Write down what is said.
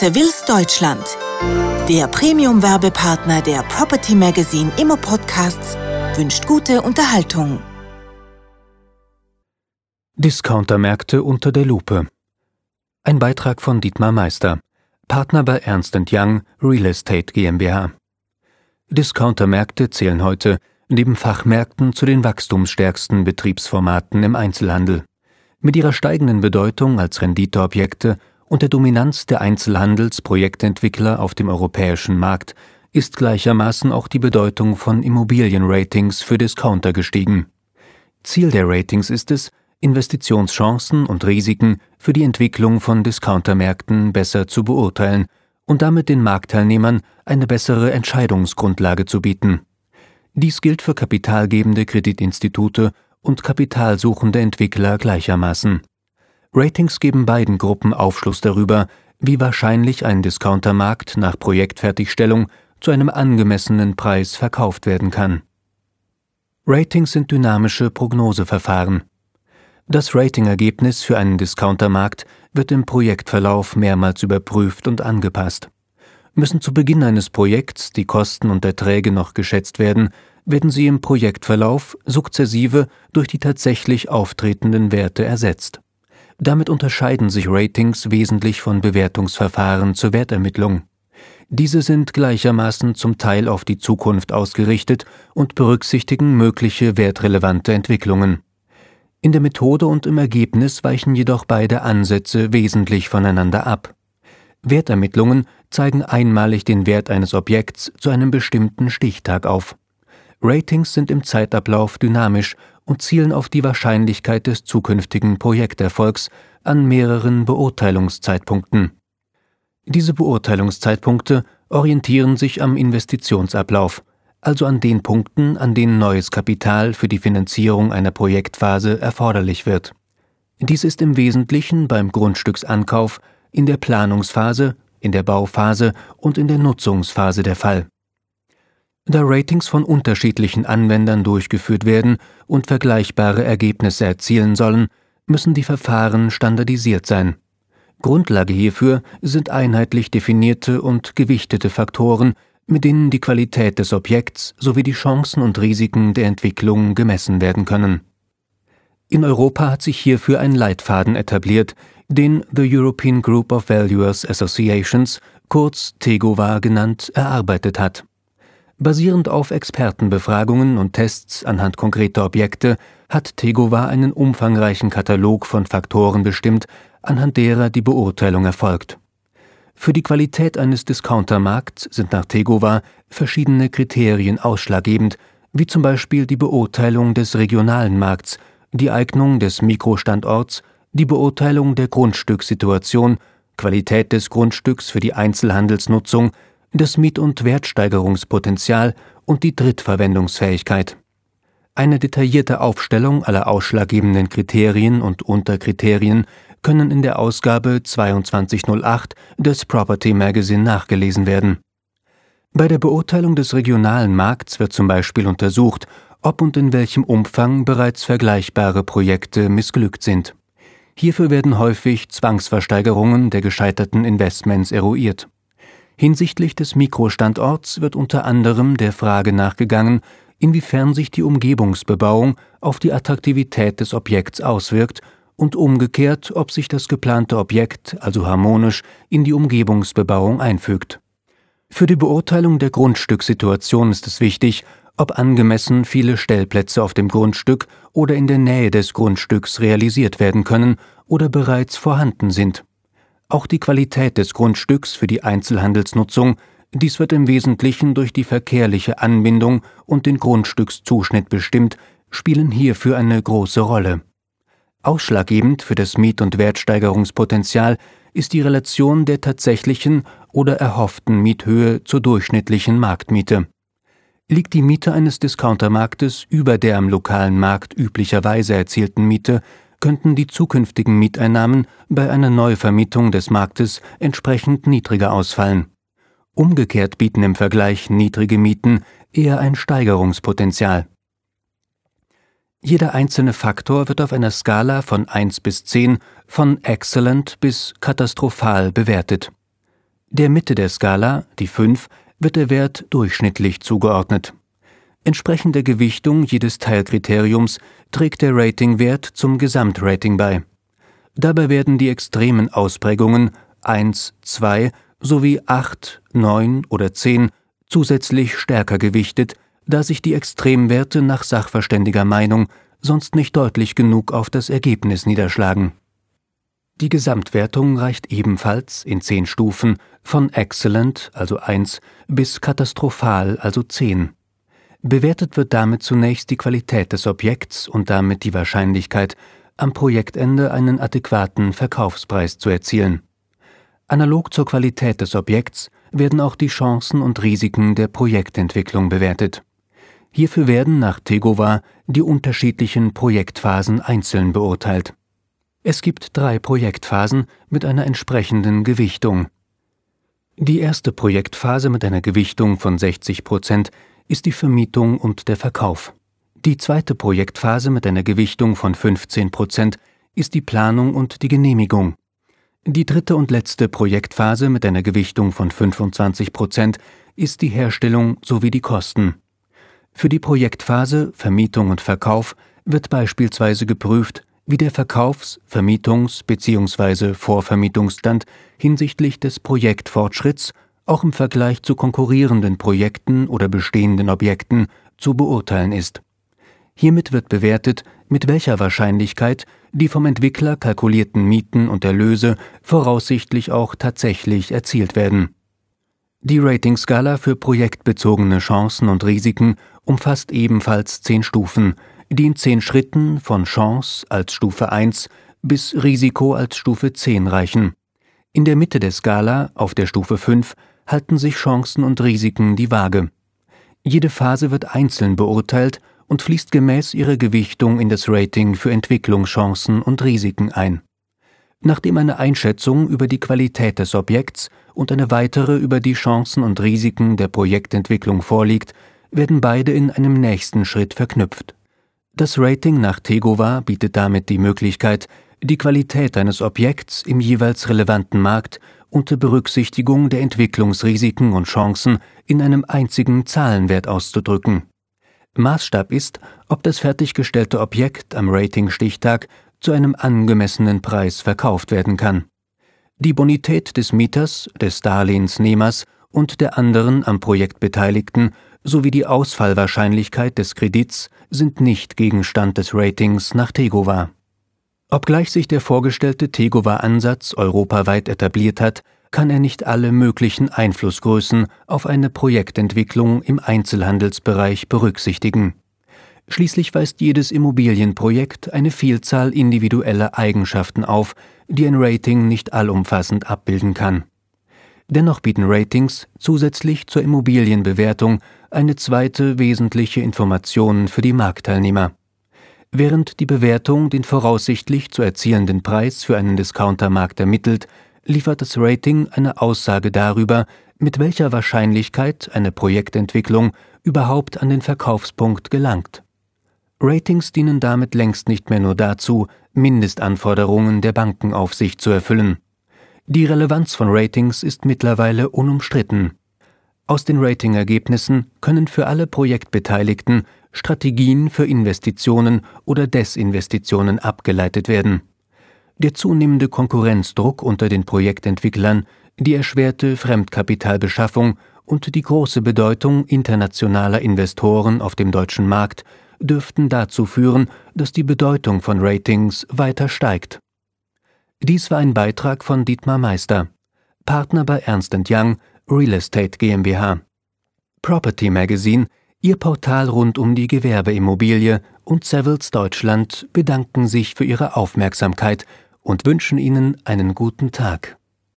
Sevilles Deutschland. Der Premium-Werbepartner der Property Magazine Immo Podcasts wünscht gute Unterhaltung. Discountermärkte unter der Lupe. Ein Beitrag von Dietmar Meister, Partner bei Ernst Young Real Estate GmbH. Discountermärkte zählen heute neben Fachmärkten zu den wachstumsstärksten Betriebsformaten im Einzelhandel. Mit ihrer steigenden Bedeutung als Renditeobjekte und der Dominanz der Einzelhandelsprojektentwickler auf dem europäischen Markt ist gleichermaßen auch die Bedeutung von Immobilienratings für Discounter gestiegen. Ziel der Ratings ist es, Investitionschancen und Risiken für die Entwicklung von Discountermärkten besser zu beurteilen und damit den Marktteilnehmern eine bessere Entscheidungsgrundlage zu bieten. Dies gilt für kapitalgebende Kreditinstitute und kapitalsuchende Entwickler gleichermaßen. Ratings geben beiden Gruppen Aufschluss darüber, wie wahrscheinlich ein Discountermarkt nach Projektfertigstellung zu einem angemessenen Preis verkauft werden kann. Ratings sind dynamische Prognoseverfahren. Das Ratingergebnis für einen Discountermarkt wird im Projektverlauf mehrmals überprüft und angepasst. Müssen zu Beginn eines Projekts die Kosten und Erträge noch geschätzt werden, werden sie im Projektverlauf sukzessive durch die tatsächlich auftretenden Werte ersetzt. Damit unterscheiden sich Ratings wesentlich von Bewertungsverfahren zur Wertermittlung. Diese sind gleichermaßen zum Teil auf die Zukunft ausgerichtet und berücksichtigen mögliche wertrelevante Entwicklungen. In der Methode und im Ergebnis weichen jedoch beide Ansätze wesentlich voneinander ab. Wertermittlungen zeigen einmalig den Wert eines Objekts zu einem bestimmten Stichtag auf. Ratings sind im Zeitablauf dynamisch und zielen auf die Wahrscheinlichkeit des zukünftigen Projekterfolgs an mehreren Beurteilungszeitpunkten. Diese Beurteilungszeitpunkte orientieren sich am Investitionsablauf, also an den Punkten, an denen neues Kapital für die Finanzierung einer Projektphase erforderlich wird. Dies ist im Wesentlichen beim Grundstücksankauf, in der Planungsphase, in der Bauphase und in der Nutzungsphase der Fall. Da Ratings von unterschiedlichen Anwendern durchgeführt werden und vergleichbare Ergebnisse erzielen sollen, müssen die Verfahren standardisiert sein. Grundlage hierfür sind einheitlich definierte und gewichtete Faktoren, mit denen die Qualität des Objekts sowie die Chancen und Risiken der Entwicklung gemessen werden können. In Europa hat sich hierfür ein Leitfaden etabliert, den The European Group of Valuers Associations, kurz TEGOVA genannt, erarbeitet hat. Basierend auf Expertenbefragungen und Tests anhand konkreter Objekte hat Tegova einen umfangreichen Katalog von Faktoren bestimmt, anhand derer die Beurteilung erfolgt. Für die Qualität eines Discountermarkts sind nach Tegova verschiedene Kriterien ausschlaggebend, wie zum Beispiel die Beurteilung des regionalen Markts, die Eignung des Mikrostandorts, die Beurteilung der Grundstückssituation, Qualität des Grundstücks für die Einzelhandelsnutzung, das Miet- und Wertsteigerungspotenzial und die Drittverwendungsfähigkeit. Eine detaillierte Aufstellung aller ausschlaggebenden Kriterien und Unterkriterien können in der Ausgabe 2208 des Property Magazine nachgelesen werden. Bei der Beurteilung des regionalen Markts wird zum Beispiel untersucht, ob und in welchem Umfang bereits vergleichbare Projekte missglückt sind. Hierfür werden häufig Zwangsversteigerungen der gescheiterten Investments eruiert. Hinsichtlich des Mikrostandorts wird unter anderem der Frage nachgegangen, inwiefern sich die Umgebungsbebauung auf die Attraktivität des Objekts auswirkt und umgekehrt, ob sich das geplante Objekt also harmonisch in die Umgebungsbebauung einfügt. Für die Beurteilung der Grundstückssituation ist es wichtig, ob angemessen viele Stellplätze auf dem Grundstück oder in der Nähe des Grundstücks realisiert werden können oder bereits vorhanden sind. Auch die Qualität des Grundstücks für die Einzelhandelsnutzung, dies wird im Wesentlichen durch die verkehrliche Anbindung und den Grundstückszuschnitt bestimmt, spielen hierfür eine große Rolle. Ausschlaggebend für das Miet- und Wertsteigerungspotenzial ist die Relation der tatsächlichen oder erhofften Miethöhe zur durchschnittlichen Marktmiete. Liegt die Miete eines Discountermarktes über der am lokalen Markt üblicherweise erzielten Miete, könnten die zukünftigen Mieteinnahmen bei einer Neuvermietung des Marktes entsprechend niedriger ausfallen. Umgekehrt bieten im Vergleich niedrige Mieten eher ein Steigerungspotenzial. Jeder einzelne Faktor wird auf einer Skala von 1 bis 10 von excellent bis katastrophal bewertet. Der Mitte der Skala, die 5, wird der Wert durchschnittlich zugeordnet. Entsprechend der Gewichtung jedes Teilkriteriums trägt der Ratingwert zum Gesamtrating bei. Dabei werden die extremen Ausprägungen 1, 2 sowie 8, 9 oder 10 zusätzlich stärker gewichtet, da sich die Extremwerte nach sachverständiger Meinung sonst nicht deutlich genug auf das Ergebnis niederschlagen. Die Gesamtwertung reicht ebenfalls in zehn Stufen von excellent, also 1, bis katastrophal, also 10. Bewertet wird damit zunächst die Qualität des Objekts und damit die Wahrscheinlichkeit, am Projektende einen adäquaten Verkaufspreis zu erzielen. Analog zur Qualität des Objekts werden auch die Chancen und Risiken der Projektentwicklung bewertet. Hierfür werden nach Tegova die unterschiedlichen Projektphasen einzeln beurteilt. Es gibt drei Projektphasen mit einer entsprechenden Gewichtung. Die erste Projektphase mit einer Gewichtung von 60 Prozent ist die Vermietung und der Verkauf. Die zweite Projektphase mit einer Gewichtung von 15 Prozent ist die Planung und die Genehmigung. Die dritte und letzte Projektphase mit einer Gewichtung von 25 Prozent ist die Herstellung sowie die Kosten. Für die Projektphase Vermietung und Verkauf wird beispielsweise geprüft, wie der Verkaufs-, Vermietungs- bzw. Vorvermietungsstand hinsichtlich des Projektfortschritts auch im Vergleich zu konkurrierenden Projekten oder bestehenden Objekten zu beurteilen ist. Hiermit wird bewertet, mit welcher Wahrscheinlichkeit die vom Entwickler kalkulierten Mieten und Erlöse voraussichtlich auch tatsächlich erzielt werden. Die Ratingskala für projektbezogene Chancen und Risiken umfasst ebenfalls zehn Stufen, die in zehn Schritten von Chance als Stufe 1 bis Risiko als Stufe 10 reichen. In der Mitte der Skala, auf der Stufe 5, halten sich Chancen und Risiken die Waage. Jede Phase wird einzeln beurteilt und fließt gemäß ihrer Gewichtung in das Rating für Entwicklungschancen und Risiken ein. Nachdem eine Einschätzung über die Qualität des Objekts und eine weitere über die Chancen und Risiken der Projektentwicklung vorliegt, werden beide in einem nächsten Schritt verknüpft. Das Rating nach Tegova bietet damit die Möglichkeit, die Qualität eines Objekts im jeweils relevanten Markt unter Berücksichtigung der Entwicklungsrisiken und Chancen in einem einzigen Zahlenwert auszudrücken. Maßstab ist, ob das fertiggestellte Objekt am Ratingstichtag zu einem angemessenen Preis verkauft werden kann. Die Bonität des Mieters, des Darlehensnehmers und der anderen am Projekt Beteiligten sowie die Ausfallwahrscheinlichkeit des Kredits sind nicht Gegenstand des Ratings nach Tegova. Obgleich sich der vorgestellte Tegova-Ansatz europaweit etabliert hat, kann er nicht alle möglichen Einflussgrößen auf eine Projektentwicklung im Einzelhandelsbereich berücksichtigen. Schließlich weist jedes Immobilienprojekt eine Vielzahl individueller Eigenschaften auf, die ein Rating nicht allumfassend abbilden kann. Dennoch bieten Ratings zusätzlich zur Immobilienbewertung eine zweite wesentliche Information für die Marktteilnehmer. Während die Bewertung den voraussichtlich zu erzielenden Preis für einen Discountermarkt ermittelt, liefert das Rating eine Aussage darüber, mit welcher Wahrscheinlichkeit eine Projektentwicklung überhaupt an den Verkaufspunkt gelangt. Ratings dienen damit längst nicht mehr nur dazu, Mindestanforderungen der Bankenaufsicht zu erfüllen. Die Relevanz von Ratings ist mittlerweile unumstritten. Aus den Ratingergebnissen können für alle Projektbeteiligten Strategien für Investitionen oder Desinvestitionen abgeleitet werden. Der zunehmende Konkurrenzdruck unter den Projektentwicklern, die erschwerte Fremdkapitalbeschaffung und die große Bedeutung internationaler Investoren auf dem deutschen Markt dürften dazu führen, dass die Bedeutung von Ratings weiter steigt. Dies war ein Beitrag von Dietmar Meister, Partner bei Ernst Young, Real Estate GmbH. Property Magazine Ihr Portal rund um die Gewerbeimmobilie und Savills Deutschland bedanken sich für Ihre Aufmerksamkeit und wünschen Ihnen einen guten Tag.